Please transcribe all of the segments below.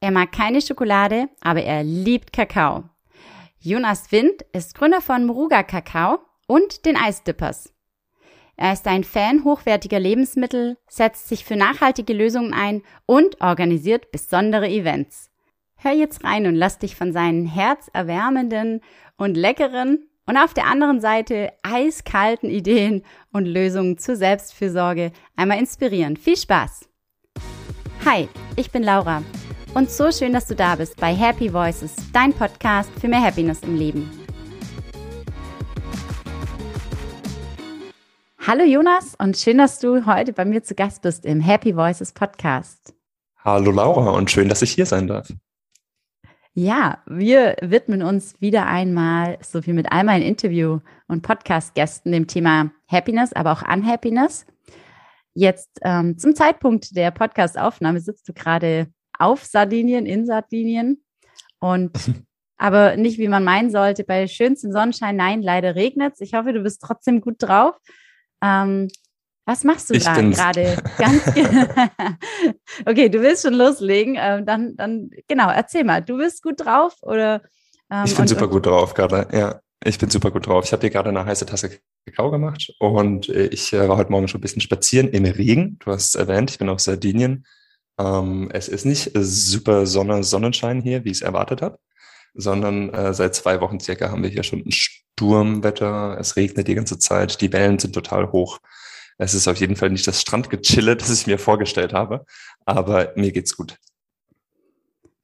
Er mag keine Schokolade, aber er liebt Kakao. Jonas Wind ist Gründer von Muruga Kakao und den Eisdippers. Er ist ein Fan hochwertiger Lebensmittel, setzt sich für nachhaltige Lösungen ein und organisiert besondere Events. Hör jetzt rein und lass dich von seinen herzerwärmenden und leckeren und auf der anderen Seite eiskalten Ideen und Lösungen zur Selbstfürsorge einmal inspirieren. Viel Spaß! Hi, ich bin Laura und so schön, dass du da bist bei Happy Voices, dein Podcast für mehr Happiness im Leben. Hallo Jonas und schön, dass du heute bei mir zu Gast bist im Happy Voices Podcast. Hallo Laura und schön, dass ich hier sein darf. Ja, wir widmen uns wieder einmal, so wie mit all meinen Interview- und Podcast-Gästen, dem Thema Happiness, aber auch Unhappiness. Jetzt ähm, zum Zeitpunkt der Podcast-Aufnahme sitzt du gerade auf Sardinien, in Sardinien und aber nicht, wie man meinen sollte, bei schönstem Sonnenschein. Nein, leider regnet es. Ich hoffe, du bist trotzdem gut drauf. Ähm, was machst du ich da gerade? okay, du willst schon loslegen. Ähm, dann, dann, genau, erzähl mal. Du bist gut drauf oder? Ähm, ich bin und, super gut drauf gerade. Ja, ich bin super gut drauf. Ich habe dir gerade eine heiße Tasse Kakao gemacht und äh, ich äh, war heute Morgen schon ein bisschen spazieren im Regen. Du hast es erwähnt, ich bin auf Sardinien. Ähm, es ist nicht super Sonne, Sonnenschein hier, wie ich es erwartet habe, sondern äh, seit zwei Wochen circa haben wir hier schon ein Sturmwetter. Es regnet die ganze Zeit, die Wellen sind total hoch. Es ist auf jeden Fall nicht das Strandgechille, das ich mir vorgestellt habe, aber mir geht's gut.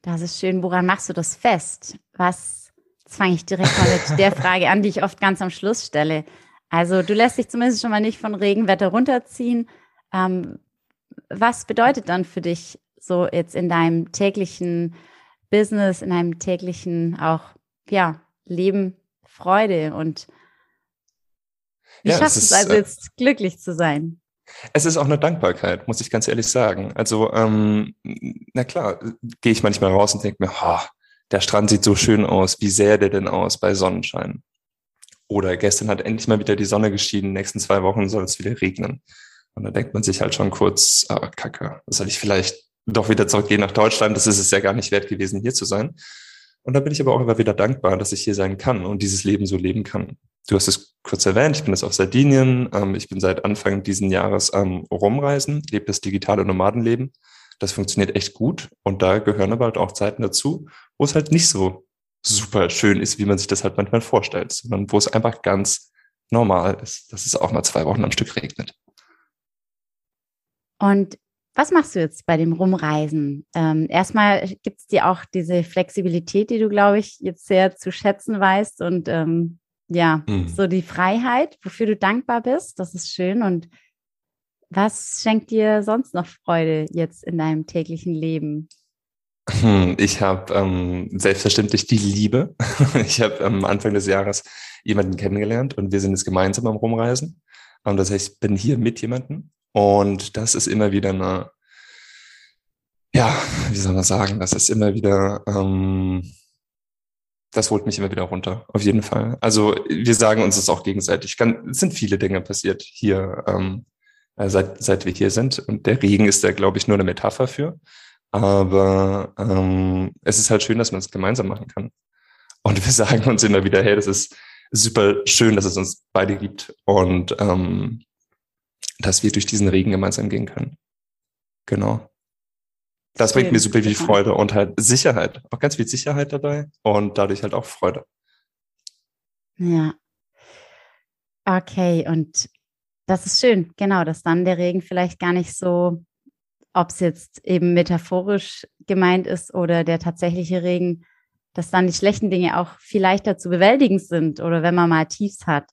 Das ist schön. Woran machst du das fest? Was, jetzt fange ich direkt mal mit der Frage an, die ich oft ganz am Schluss stelle. Also du lässt dich zumindest schon mal nicht von Regenwetter runterziehen. Ähm, was bedeutet dann für dich so jetzt in deinem täglichen Business, in deinem täglichen auch, ja, Leben Freude und wie ja, schaffst du es also äh, jetzt glücklich zu sein? Es ist auch eine Dankbarkeit, muss ich ganz ehrlich sagen. Also, ähm, na klar, gehe ich manchmal raus und denke mir, oh, der Strand sieht so schön aus, wie sähe der denn aus bei Sonnenschein? Oder gestern hat endlich mal wieder die Sonne geschieden, nächsten zwei Wochen soll es wieder regnen. Und da denkt man sich halt schon kurz, ah, kacke, soll ich vielleicht doch wieder zurückgehen nach Deutschland? Das ist es ja gar nicht wert gewesen, hier zu sein. Und da bin ich aber auch immer wieder dankbar, dass ich hier sein kann und dieses Leben so leben kann. Du hast es kurz erwähnt, ich bin jetzt auf Sardinien. Ähm, ich bin seit Anfang diesen Jahres am Rumreisen, lebe das digitale Nomadenleben. Das funktioniert echt gut. Und da gehören aber halt auch Zeiten dazu, wo es halt nicht so super schön ist, wie man sich das halt manchmal vorstellt, sondern wo es einfach ganz normal ist, dass es auch mal zwei Wochen am Stück regnet. Und was machst du jetzt bei dem Rumreisen? Ähm, erstmal gibt es dir auch diese Flexibilität, die du, glaube ich, jetzt sehr zu schätzen weißt und ähm, ja, mhm. so die Freiheit, wofür du dankbar bist. Das ist schön. Und was schenkt dir sonst noch Freude jetzt in deinem täglichen Leben? Hm, ich habe ähm, selbstverständlich die Liebe. Ich habe am Anfang des Jahres jemanden kennengelernt und wir sind jetzt gemeinsam am Rumreisen. Und das heißt, ich bin hier mit jemandem und das ist immer wieder eine, ja, wie soll man sagen, das ist immer wieder, ähm, das holt mich immer wieder runter, auf jeden Fall. Also wir sagen uns das auch gegenseitig. Kann, es sind viele Dinge passiert hier, ähm, äh, seit, seit wir hier sind. Und der Regen ist da, glaube ich, nur eine Metapher für. Aber ähm, es ist halt schön, dass man es gemeinsam machen kann. Und wir sagen uns immer wieder, hey, das ist super schön, dass es uns beide gibt. Und ähm, dass wir durch diesen Regen gemeinsam gehen können. Genau. Das bringt mir super viel Freude und halt Sicherheit. Auch ganz viel Sicherheit dabei und dadurch halt auch Freude. Ja. Okay, und das ist schön, genau, dass dann der Regen vielleicht gar nicht so, ob es jetzt eben metaphorisch gemeint ist oder der tatsächliche Regen, dass dann die schlechten Dinge auch viel leichter zu bewältigen sind oder wenn man mal Tiefs hat.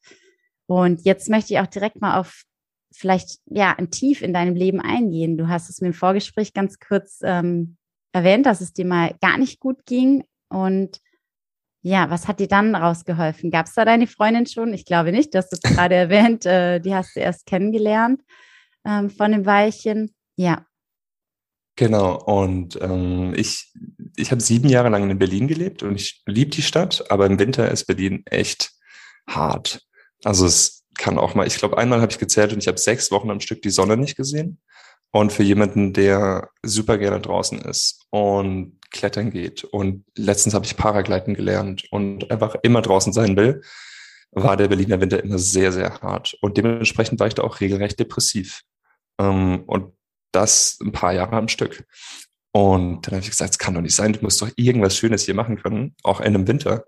Und jetzt möchte ich auch direkt mal auf vielleicht ja Tief in deinem Leben eingehen. Du hast es mir im Vorgespräch ganz kurz ähm, erwähnt, dass es dir mal gar nicht gut ging. Und ja, was hat dir dann rausgeholfen? Gab es da deine Freundin schon? Ich glaube nicht, dass du es gerade erwähnt, äh, die hast du erst kennengelernt ähm, von dem Weilchen. Ja. Genau, und ähm, ich, ich habe sieben Jahre lang in Berlin gelebt und ich liebe die Stadt, aber im Winter ist Berlin echt hart. Also es kann auch mal, ich glaube, einmal habe ich gezählt und ich habe sechs Wochen am Stück die Sonne nicht gesehen. Und für jemanden, der super gerne draußen ist und klettern geht und letztens habe ich Paragliden gelernt und einfach immer draußen sein will, war der Berliner Winter immer sehr, sehr hart. Und dementsprechend war ich da auch regelrecht depressiv. Ähm, und das ein paar Jahre am Stück. Und dann habe ich gesagt, es kann doch nicht sein, du musst doch irgendwas Schönes hier machen können, auch in einem Winter.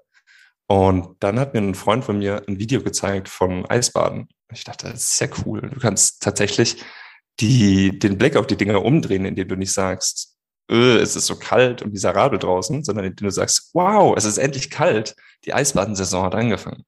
Und dann hat mir ein Freund von mir ein Video gezeigt von Eisbaden. Ich dachte, das ist sehr cool. Du kannst tatsächlich die, den Blick auf die Dinge umdrehen, indem du nicht sagst, öh, es ist so kalt und miserabel draußen, sondern indem du sagst, wow, es ist endlich kalt. Die Eisbadensaison hat angefangen.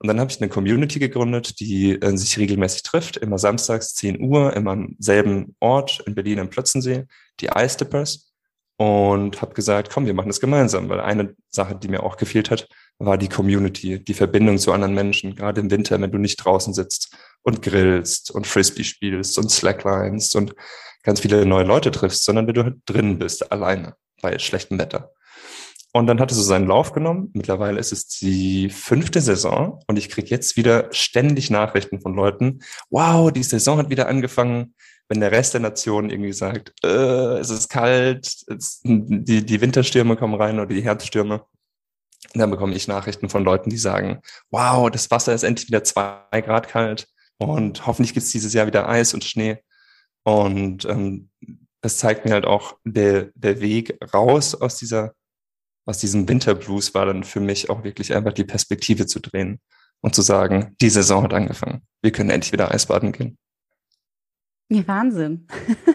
Und dann habe ich eine Community gegründet, die äh, sich regelmäßig trifft, immer samstags 10 Uhr, immer am selben Ort in Berlin am Plötzensee, die Ice Dippers. Und habe gesagt, komm, wir machen das gemeinsam, weil eine Sache, die mir auch gefehlt hat, war die Community, die Verbindung zu anderen Menschen, gerade im Winter, wenn du nicht draußen sitzt und grillst und Frisbee spielst und Slacklines und ganz viele neue Leute triffst, sondern wenn du halt drin bist, alleine bei schlechtem Wetter. Und dann hat es so seinen Lauf genommen. Mittlerweile ist es die fünfte Saison und ich kriege jetzt wieder ständig Nachrichten von Leuten. Wow, die Saison hat wieder angefangen. Wenn der Rest der Nation irgendwie sagt, äh, es ist kalt, es, die, die Winterstürme kommen rein oder die Herbststürme, dann bekomme ich Nachrichten von Leuten, die sagen, wow, das Wasser ist endlich wieder zwei Grad kalt und hoffentlich gibt es dieses Jahr wieder Eis und Schnee. Und ähm, das zeigt mir halt auch, der, der Weg raus aus dieser aus diesem Winterblues war dann für mich auch wirklich einfach die Perspektive zu drehen und zu sagen, die Saison hat angefangen. Wir können endlich wieder Eisbaden gehen. Ja, Wahnsinn.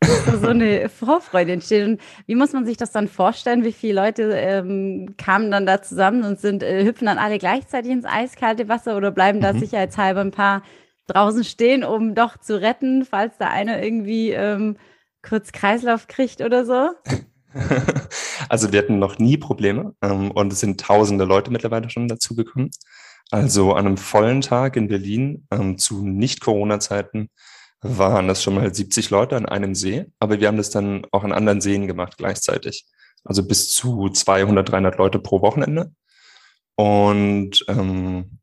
Dass so eine Vorfreude entsteht. Und wie muss man sich das dann vorstellen? Wie viele Leute ähm, kamen dann da zusammen und sind, äh, hüpfen dann alle gleichzeitig ins eiskalte Wasser oder bleiben da mhm. sicherheitshalber ein paar draußen stehen, um doch zu retten, falls da einer irgendwie ähm, kurz Kreislauf kriegt oder so? also wir hatten noch nie Probleme ähm, und es sind tausende Leute mittlerweile schon dazugekommen. Also an einem vollen Tag in Berlin ähm, zu Nicht-Corona-Zeiten waren das schon mal 70 Leute an einem See, aber wir haben das dann auch an anderen Seen gemacht gleichzeitig. Also bis zu 200, 300 Leute pro Wochenende. Und ähm,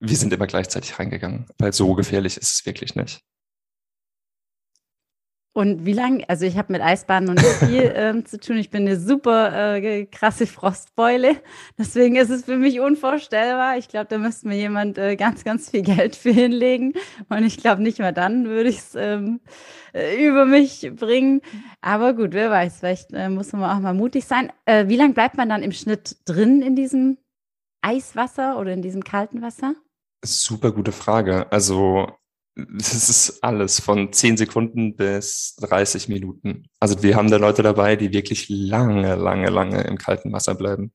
wir sind immer gleichzeitig reingegangen, weil so gefährlich ist es wirklich nicht. Und wie lange, also ich habe mit Eisbahnen nicht viel ähm, zu tun. Ich bin eine super äh, krasse Frostbeule. Deswegen ist es für mich unvorstellbar. Ich glaube, da müsste mir jemand äh, ganz, ganz viel Geld für hinlegen. Und ich glaube, nicht mal dann würde ich es ähm, äh, über mich bringen. Aber gut, wer weiß, vielleicht äh, muss man auch mal mutig sein. Äh, wie lange bleibt man dann im Schnitt drin in diesem Eiswasser oder in diesem kalten Wasser? Super gute Frage. Also das ist alles von 10 Sekunden bis 30 Minuten. Also wir haben da Leute dabei, die wirklich lange, lange, lange im kalten Wasser bleiben.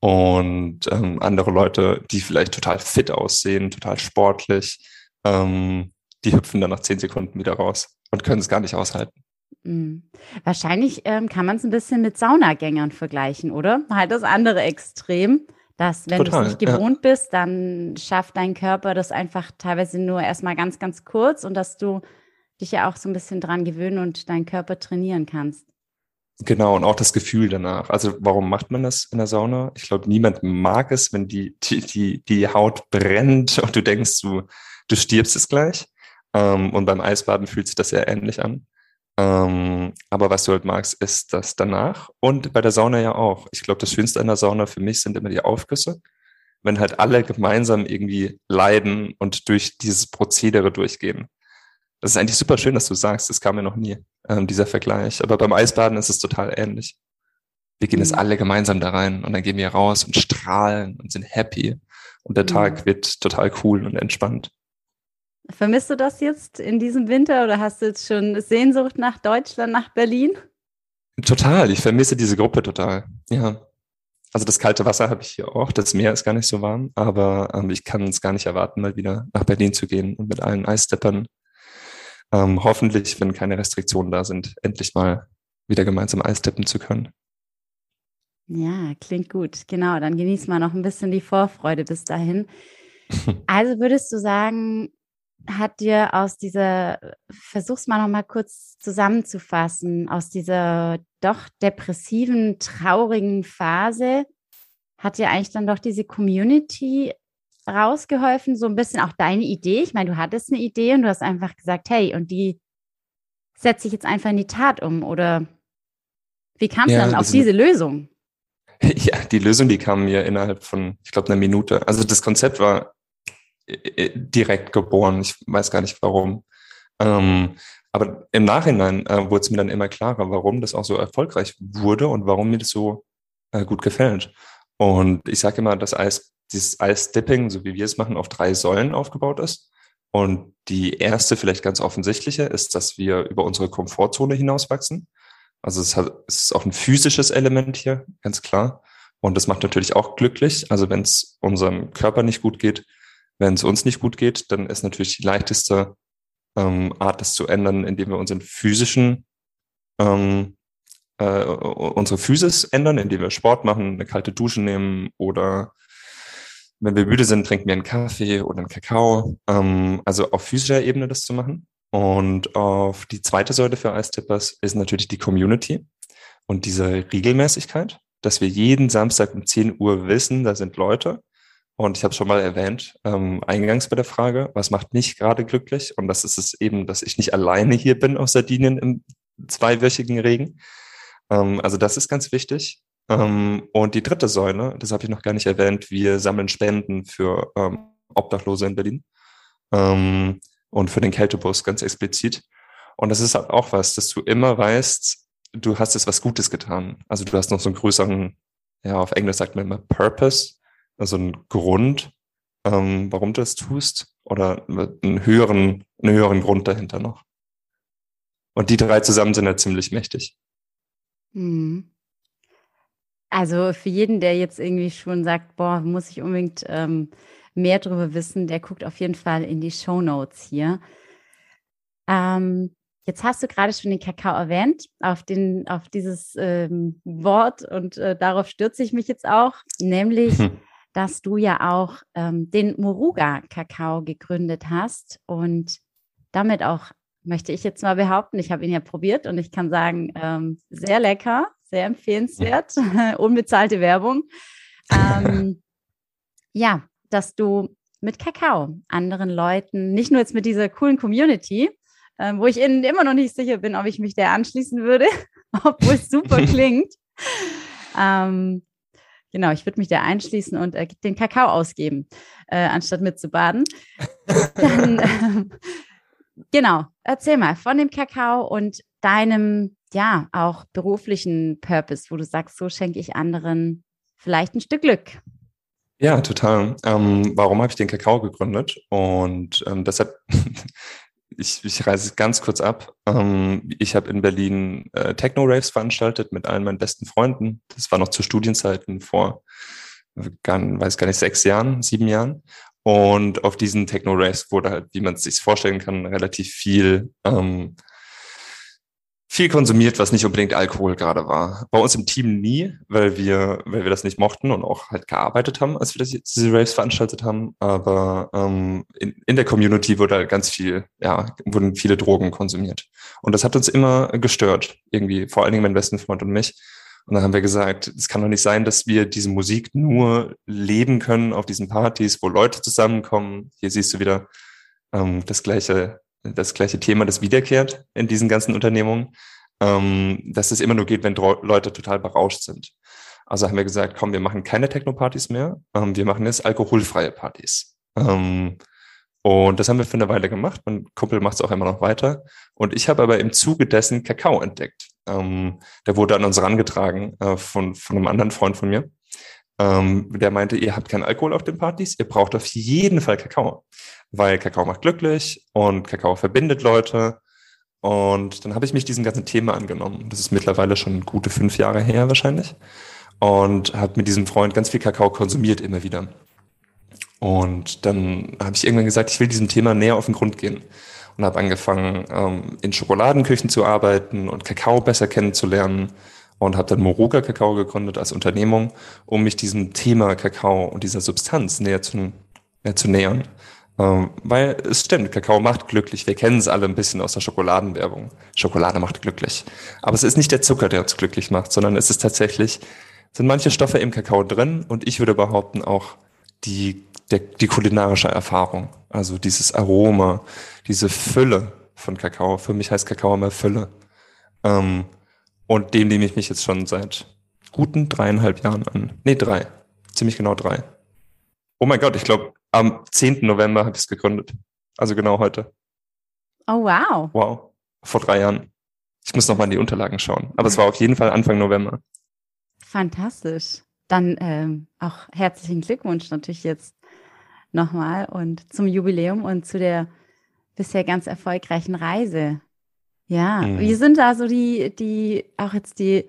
Und ähm, andere Leute, die vielleicht total fit aussehen, total sportlich, ähm, die hüpfen dann nach 10 Sekunden wieder raus und können es gar nicht aushalten. Mhm. Wahrscheinlich ähm, kann man es ein bisschen mit Saunagängern vergleichen, oder? Halt das andere Extrem. Dass, wenn du es nicht gewohnt ja. bist, dann schafft dein Körper das einfach teilweise nur erstmal ganz, ganz kurz und dass du dich ja auch so ein bisschen dran gewöhnen und deinen Körper trainieren kannst. Genau, und auch das Gefühl danach. Also warum macht man das in der Sauna? Ich glaube, niemand mag es, wenn die, die, die, die Haut brennt und du denkst, du, du stirbst es gleich. Ähm, und beim Eisbaden fühlt sich das sehr ähnlich an. Ähm, aber was du halt magst, ist das danach. Und bei der Sauna ja auch. Ich glaube, das Schönste an der Sauna für mich sind immer die Aufgüsse. Wenn halt alle gemeinsam irgendwie leiden und durch dieses Prozedere durchgehen. Das ist eigentlich super schön, dass du sagst, das kam mir noch nie, ähm, dieser Vergleich. Aber beim Eisbaden ist es total ähnlich. Wir gehen jetzt mhm. alle gemeinsam da rein und dann gehen wir raus und strahlen und sind happy. Und der Tag wird total cool und entspannt. Vermisst du das jetzt in diesem Winter oder hast du jetzt schon Sehnsucht nach Deutschland, nach Berlin? Total, ich vermisse diese Gruppe total. Ja. Also das kalte Wasser habe ich hier auch, das Meer ist gar nicht so warm, aber ähm, ich kann es gar nicht erwarten, mal wieder nach Berlin zu gehen und mit allen Eissteppern ähm, hoffentlich, wenn keine Restriktionen da sind, endlich mal wieder gemeinsam Eisteppen zu können. Ja, klingt gut. Genau, dann genießt man noch ein bisschen die Vorfreude bis dahin. Also würdest du sagen, hat dir aus dieser, versuch's mal noch mal kurz zusammenzufassen, aus dieser doch depressiven, traurigen Phase, hat dir eigentlich dann doch diese Community rausgeholfen, so ein bisschen auch deine Idee. Ich meine, du hattest eine Idee und du hast einfach gesagt, hey, und die setze ich jetzt einfach in die Tat um? Oder wie kam es ja, dann auf diese Lösung? Ja, die Lösung, die kam mir innerhalb von, ich glaube, einer Minute. Also das Konzept war direkt geboren. Ich weiß gar nicht warum. Ähm, aber im Nachhinein äh, wurde es mir dann immer klarer, warum das auch so erfolgreich wurde und warum mir das so äh, gut gefällt. Und ich sage immer, dass Eis, dieses Eisdipping, so wie wir es machen, auf drei Säulen aufgebaut ist. Und die erste, vielleicht ganz offensichtliche, ist, dass wir über unsere Komfortzone hinauswachsen. Also es, hat, es ist auch ein physisches Element hier, ganz klar. Und das macht natürlich auch glücklich. Also wenn es unserem Körper nicht gut geht, wenn es uns nicht gut geht, dann ist natürlich die leichteste ähm, Art, das zu ändern, indem wir unseren physischen, ähm, äh, unsere Physis ändern, indem wir Sport machen, eine kalte Dusche nehmen oder wenn wir müde sind, trinken wir einen Kaffee oder einen Kakao. Ähm, also auf physischer Ebene das zu machen. Und auf die zweite Säule für Eistippers ist natürlich die Community und diese Regelmäßigkeit, dass wir jeden Samstag um 10 Uhr wissen, da sind Leute. Und ich habe schon mal erwähnt, ähm, eingangs bei der Frage, was macht mich gerade glücklich? Und das ist es eben, dass ich nicht alleine hier bin auf Sardinien im zweiwöchigen Regen. Ähm, also das ist ganz wichtig. Ähm, und die dritte Säule, das habe ich noch gar nicht erwähnt, wir sammeln Spenden für ähm, Obdachlose in Berlin. Ähm, und für den Kältebus ganz explizit. Und das ist halt auch was, dass du immer weißt, du hast jetzt was Gutes getan. Also du hast noch so einen größeren, ja, auf Englisch sagt man immer Purpose, also einen Grund, ähm, warum du das tust, oder einen höheren, einen höheren Grund dahinter noch. Und die drei zusammen sind ja ziemlich mächtig. Mhm. Also für jeden, der jetzt irgendwie schon sagt, boah, muss ich unbedingt ähm, mehr darüber wissen, der guckt auf jeden Fall in die Show Notes hier. Ähm, jetzt hast du gerade schon den Kakao erwähnt, auf, den, auf dieses ähm, Wort und äh, darauf stürze ich mich jetzt auch, nämlich, hm. dass du ja auch ähm, den Moruga-Kakao gegründet hast und damit auch, möchte ich jetzt mal behaupten, ich habe ihn ja probiert und ich kann sagen, ähm, sehr lecker, sehr empfehlenswert, unbezahlte Werbung. Ähm, ja, dass du mit Kakao anderen Leuten, nicht nur jetzt mit dieser coolen Community, äh, wo ich innen immer noch nicht sicher bin, ob ich mich der anschließen würde, obwohl es super klingt. Ähm, genau, ich würde mich da einschließen und äh, den Kakao ausgeben, äh, anstatt mitzubaden. Dann, äh, genau, erzähl mal von dem Kakao und deinem, ja, auch beruflichen Purpose, wo du sagst, so schenke ich anderen vielleicht ein Stück Glück. Ja, total. Ähm, warum habe ich den Kakao gegründet? Und ähm, deshalb, ich, ich reise ganz kurz ab. Ähm, ich habe in Berlin äh, Techno-Raves veranstaltet mit allen meinen besten Freunden. Das war noch zu Studienzeiten vor, gar, weiß gar nicht, sechs Jahren, sieben Jahren. Und auf diesen Techno-Raves wurde halt, wie man es sich vorstellen kann, relativ viel ähm, viel konsumiert, was nicht unbedingt Alkohol gerade war. Bei uns im Team nie, weil wir, weil wir das nicht mochten und auch halt gearbeitet haben, als wir das, diese Raves veranstaltet haben. Aber ähm, in, in der Community wurde halt ganz viel, ja, wurden viele Drogen konsumiert. Und das hat uns immer gestört, irgendwie, vor allen Dingen mein besten Freund und mich. Und dann haben wir gesagt, es kann doch nicht sein, dass wir diese Musik nur leben können auf diesen Partys, wo Leute zusammenkommen. Hier siehst du wieder ähm, das gleiche das gleiche Thema, das wiederkehrt in diesen ganzen Unternehmungen, ähm, dass es immer nur geht, wenn Leute total berauscht sind. Also haben wir gesagt, komm, wir machen keine Techno-Partys mehr, ähm, wir machen jetzt alkoholfreie Partys. Ähm, und das haben wir für eine Weile gemacht. Mein Kumpel macht es auch immer noch weiter. Und ich habe aber im Zuge dessen Kakao entdeckt. Ähm, der wurde an uns rangetragen äh, von, von einem anderen Freund von mir. Ähm, der meinte, ihr habt keinen Alkohol auf den Partys, ihr braucht auf jeden Fall Kakao weil Kakao macht glücklich und Kakao verbindet Leute. Und dann habe ich mich diesem ganzen Thema angenommen. Das ist mittlerweile schon gute fünf Jahre her wahrscheinlich. Und habe mit diesem Freund ganz viel Kakao konsumiert immer wieder. Und dann habe ich irgendwann gesagt, ich will diesem Thema näher auf den Grund gehen. Und habe angefangen, ähm, in Schokoladenküchen zu arbeiten und Kakao besser kennenzulernen. Und habe dann Moruga Kakao gegründet als Unternehmung, um mich diesem Thema Kakao und dieser Substanz näher zu, näher zu nähern. Ähm, weil es stimmt, Kakao macht glücklich. Wir kennen es alle ein bisschen aus der Schokoladenwerbung. Schokolade macht glücklich. Aber es ist nicht der Zucker, der uns glücklich macht, sondern es ist tatsächlich, sind manche Stoffe im Kakao drin und ich würde behaupten auch die, der, die kulinarische Erfahrung. Also dieses Aroma, diese Fülle von Kakao. Für mich heißt Kakao immer Fülle. Ähm, und dem nehme ich mich jetzt schon seit guten dreieinhalb Jahren an. Nee, drei. Ziemlich genau drei. Oh mein Gott, ich glaube, am 10. November habe ich es gegründet. Also genau heute. Oh, wow. Wow. Vor drei Jahren. Ich muss nochmal in die Unterlagen schauen. Aber es war auf jeden Fall Anfang November. Fantastisch. Dann ähm, auch herzlichen Glückwunsch natürlich jetzt nochmal und zum Jubiläum und zu der bisher ganz erfolgreichen Reise. Ja, mhm. wie sind da so die, die, auch jetzt die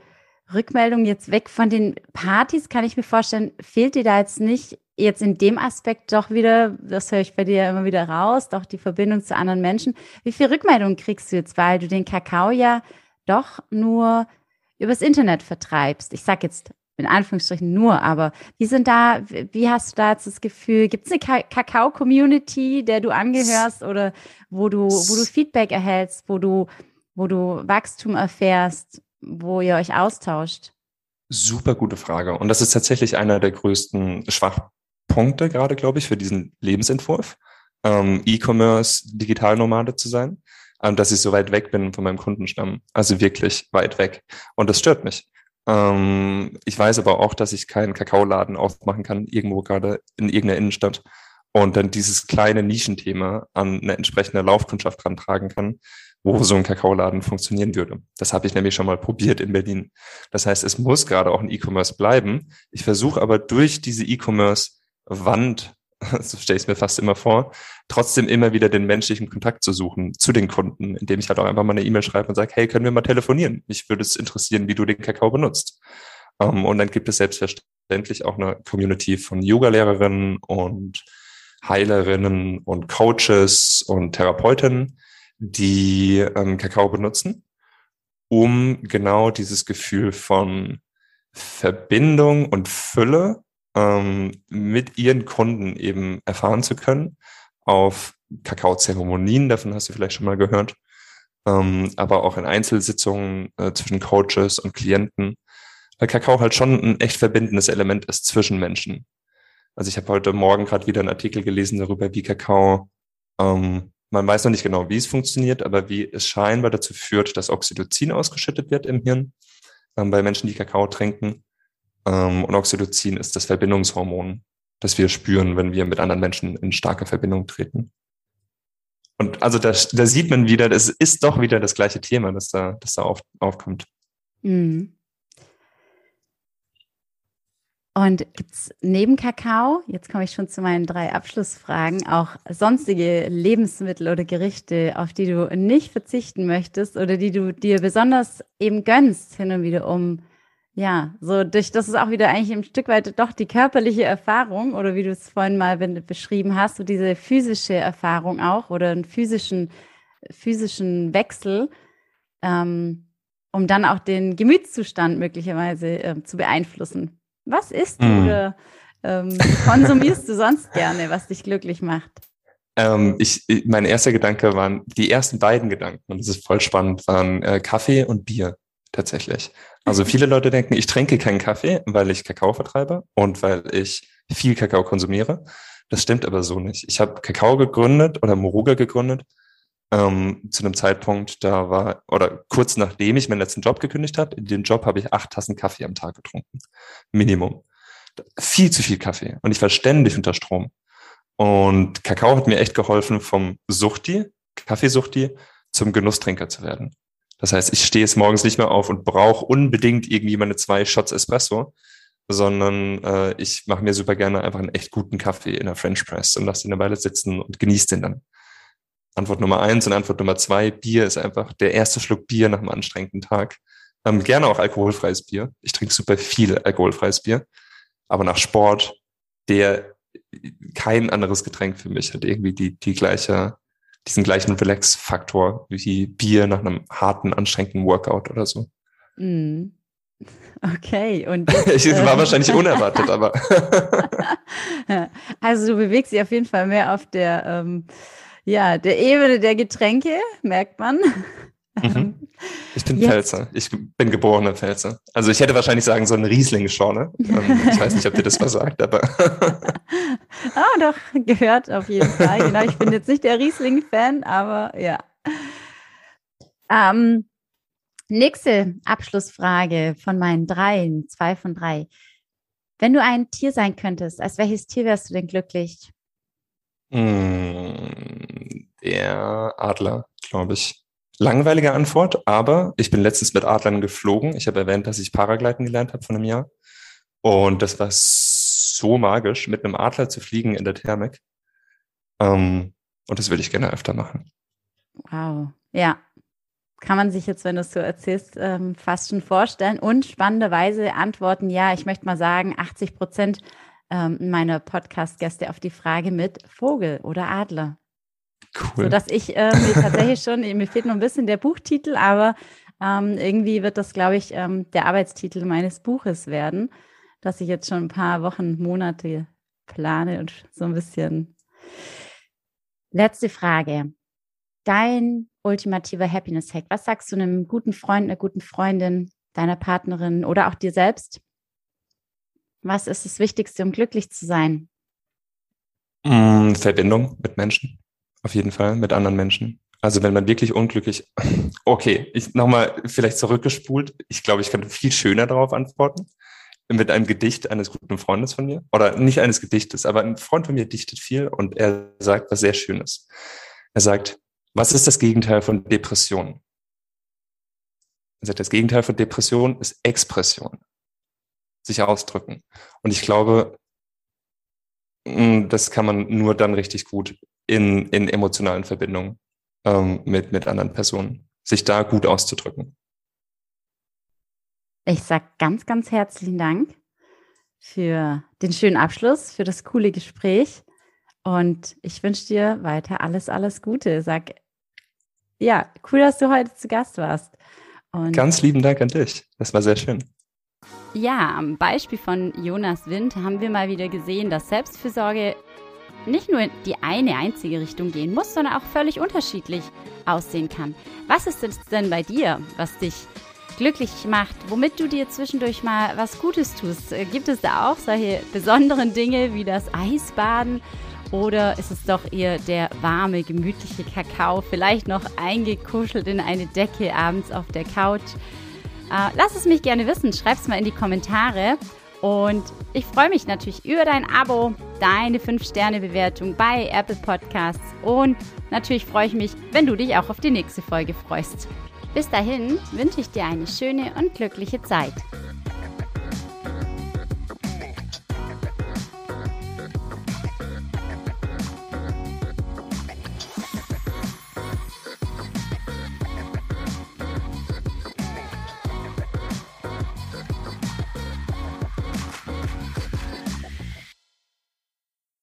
Rückmeldung jetzt weg von den Partys, kann ich mir vorstellen, fehlt dir da jetzt nicht jetzt in dem Aspekt doch wieder, das höre ich bei dir immer wieder raus, doch die Verbindung zu anderen Menschen. Wie viel Rückmeldung kriegst du jetzt, weil du den Kakao ja doch nur übers Internet vertreibst? Ich sage jetzt in Anführungsstrichen nur, aber wie sind da, wie hast du da jetzt das Gefühl, gibt es eine Kakao-Community, der du angehörst oder wo du, wo du Feedback erhältst, wo du, wo du Wachstum erfährst, wo ihr euch austauscht? Super gute Frage. Und das ist tatsächlich einer der größten Schwachpunkte gerade, glaube ich, für diesen Lebensentwurf, ähm, E-Commerce, Digitalnomade zu sein, ähm, dass ich so weit weg bin von meinem Kundenstamm. Also wirklich weit weg. Und das stört mich. Ähm, ich weiß aber auch, dass ich keinen Kakaoladen aufmachen kann, irgendwo gerade in irgendeiner Innenstadt und dann dieses kleine Nischenthema an eine entsprechende Laufkundschaft rantragen kann, wo so ein Kakaoladen funktionieren würde. Das habe ich nämlich schon mal probiert in Berlin. Das heißt, es muss gerade auch ein E-Commerce bleiben. Ich versuche aber durch diese E-Commerce-Wand so stelle ich es mir fast immer vor, trotzdem immer wieder den menschlichen Kontakt zu suchen zu den Kunden, indem ich halt auch einfach mal eine E-Mail schreibe und sage, hey, können wir mal telefonieren? Mich würde es interessieren, wie du den Kakao benutzt. Um, ähm, und dann gibt es selbstverständlich auch eine Community von Yoga-Lehrerinnen und Heilerinnen und Coaches und Therapeutinnen, die ähm, Kakao benutzen, um genau dieses Gefühl von Verbindung und Fülle ähm, mit ihren Kunden eben erfahren zu können auf Kakaozeremonien, davon hast du vielleicht schon mal gehört, ähm, aber auch in Einzelsitzungen äh, zwischen Coaches und Klienten, weil Kakao halt schon ein echt verbindendes Element ist zwischen Menschen. Also ich habe heute Morgen gerade wieder einen Artikel gelesen darüber, wie Kakao, ähm, man weiß noch nicht genau, wie es funktioniert, aber wie es scheinbar dazu führt, dass Oxytocin ausgeschüttet wird im Hirn ähm, bei Menschen, die Kakao trinken. Ähm, und Oxytocin ist das Verbindungshormon, das wir spüren, wenn wir mit anderen Menschen in starke Verbindung treten. Und also da, da sieht man wieder, das ist doch wieder das gleiche Thema, das da, das da auf, aufkommt. Mhm. Und neben Kakao, jetzt komme ich schon zu meinen drei Abschlussfragen, auch sonstige Lebensmittel oder Gerichte, auf die du nicht verzichten möchtest oder die du dir besonders eben gönnst hin und wieder, um ja, so durch, das ist auch wieder eigentlich ein Stück weit doch die körperliche Erfahrung oder wie du es vorhin mal beschrieben hast, so diese physische Erfahrung auch oder einen physischen, physischen Wechsel, ähm, um dann auch den Gemütszustand möglicherweise äh, zu beeinflussen. Was isst du mm. oder ähm, konsumierst du sonst gerne, was dich glücklich macht? Ähm, ich, mein erster Gedanke waren, die ersten beiden Gedanken, und das ist voll spannend, waren äh, Kaffee und Bier tatsächlich. Also viele Leute denken, ich trinke keinen Kaffee, weil ich Kakao vertreibe und weil ich viel Kakao konsumiere. Das stimmt aber so nicht. Ich habe Kakao gegründet oder Moruga gegründet ähm, zu einem Zeitpunkt, da war, oder kurz nachdem ich meinen letzten Job gekündigt habe, in dem Job habe ich acht Tassen Kaffee am Tag getrunken. Minimum. Viel zu viel Kaffee. Und ich war ständig unter Strom. Und Kakao hat mir echt geholfen, vom Suchti, Kaffeesuchti, zum Genusstrinker zu werden. Das heißt, ich stehe jetzt morgens nicht mehr auf und brauche unbedingt irgendwie meine zwei Shots Espresso, sondern äh, ich mache mir super gerne einfach einen echt guten Kaffee in der French Press und lasse den eine Weile sitzen und genieße den dann. Antwort Nummer eins und Antwort Nummer zwei, Bier ist einfach der erste Schluck Bier nach einem anstrengenden Tag. Ähm, gerne auch alkoholfreies Bier. Ich trinke super viel alkoholfreies Bier. Aber nach Sport, der kein anderes Getränk für mich hat irgendwie die, die gleiche diesen gleichen Relax-Faktor wie Bier nach einem harten, anstrengenden Workout oder so. Mm. Okay, und ich war äh, wahrscheinlich unerwartet, aber. also du bewegst dich auf jeden Fall mehr auf der, ähm, ja, der Ebene der Getränke, merkt man. Mhm. Ich bin Jetzt. Pfälzer. Ich bin geborener Pfälzer. Also ich hätte wahrscheinlich sagen sollen Riesling-Schorle. Ähm, ich weiß nicht, ob dir das was sagt, aber. ah, doch, gehört auf jeden Fall. Genau, ich bin jetzt nicht der Riesling-Fan, aber ja. Ähm, nächste Abschlussfrage von meinen dreien, zwei von drei. Wenn du ein Tier sein könntest, als welches Tier wärst du denn glücklich? Mm, der Adler, glaube ich. Langweilige Antwort, aber ich bin letztens mit Adlern geflogen. Ich habe erwähnt, dass ich Paragleiten gelernt habe von einem Jahr. Und das war so magisch, mit einem Adler zu fliegen in der Thermik. Ähm, und das würde ich gerne öfter machen. Wow. Ja. Kann man sich jetzt, wenn du es so erzählst, ähm, fast schon vorstellen. Und spannenderweise antworten, ja, ich möchte mal sagen, 80 Prozent ähm, meiner Podcast-Gäste auf die Frage mit Vogel oder Adler. Cool. Sodass ich äh, mir tatsächlich schon, mir fehlt noch ein bisschen der Buchtitel, aber ähm, irgendwie wird das, glaube ich, ähm, der Arbeitstitel meines Buches werden, dass ich jetzt schon ein paar Wochen, Monate plane und so ein bisschen. Letzte Frage. Dein ultimativer Happiness-Hack. Was sagst du einem guten Freund, einer guten Freundin, deiner Partnerin oder auch dir selbst? Was ist das Wichtigste, um glücklich zu sein? Mm, Verbindung mit Menschen. Auf jeden Fall, mit anderen Menschen. Also wenn man wirklich unglücklich, okay, ich nochmal vielleicht zurückgespult. Ich glaube, ich kann viel schöner darauf antworten. Mit einem Gedicht eines guten Freundes von mir. Oder nicht eines Gedichtes, aber ein Freund von mir dichtet viel und er sagt was sehr Schönes. Er sagt, was ist das Gegenteil von Depression? Er sagt, das Gegenteil von Depression ist Expression. Sich ausdrücken. Und ich glaube, mm, das kann man nur dann richtig gut in, in emotionalen Verbindungen ähm, mit, mit anderen Personen, sich da gut auszudrücken. Ich sage ganz, ganz herzlichen Dank für den schönen Abschluss, für das coole Gespräch. Und ich wünsche dir weiter alles, alles Gute. Sag, ja, cool, dass du heute zu Gast warst. Und ganz lieben Dank an dich. Das war sehr schön. Ja, am Beispiel von Jonas Wind haben wir mal wieder gesehen, dass Selbstfürsorge nicht nur in die eine einzige Richtung gehen muss, sondern auch völlig unterschiedlich aussehen kann. Was ist es denn bei dir, was dich glücklich macht, womit du dir zwischendurch mal was Gutes tust? Äh, gibt es da auch solche besonderen Dinge wie das Eisbaden? Oder ist es doch eher der warme, gemütliche Kakao, vielleicht noch eingekuschelt in eine Decke abends auf der Couch? Äh, lass es mich gerne wissen, schreib es mal in die Kommentare. Und ich freue mich natürlich über dein Abo, deine 5-Sterne-Bewertung bei Apple Podcasts und natürlich freue ich mich, wenn du dich auch auf die nächste Folge freust. Bis dahin wünsche ich dir eine schöne und glückliche Zeit.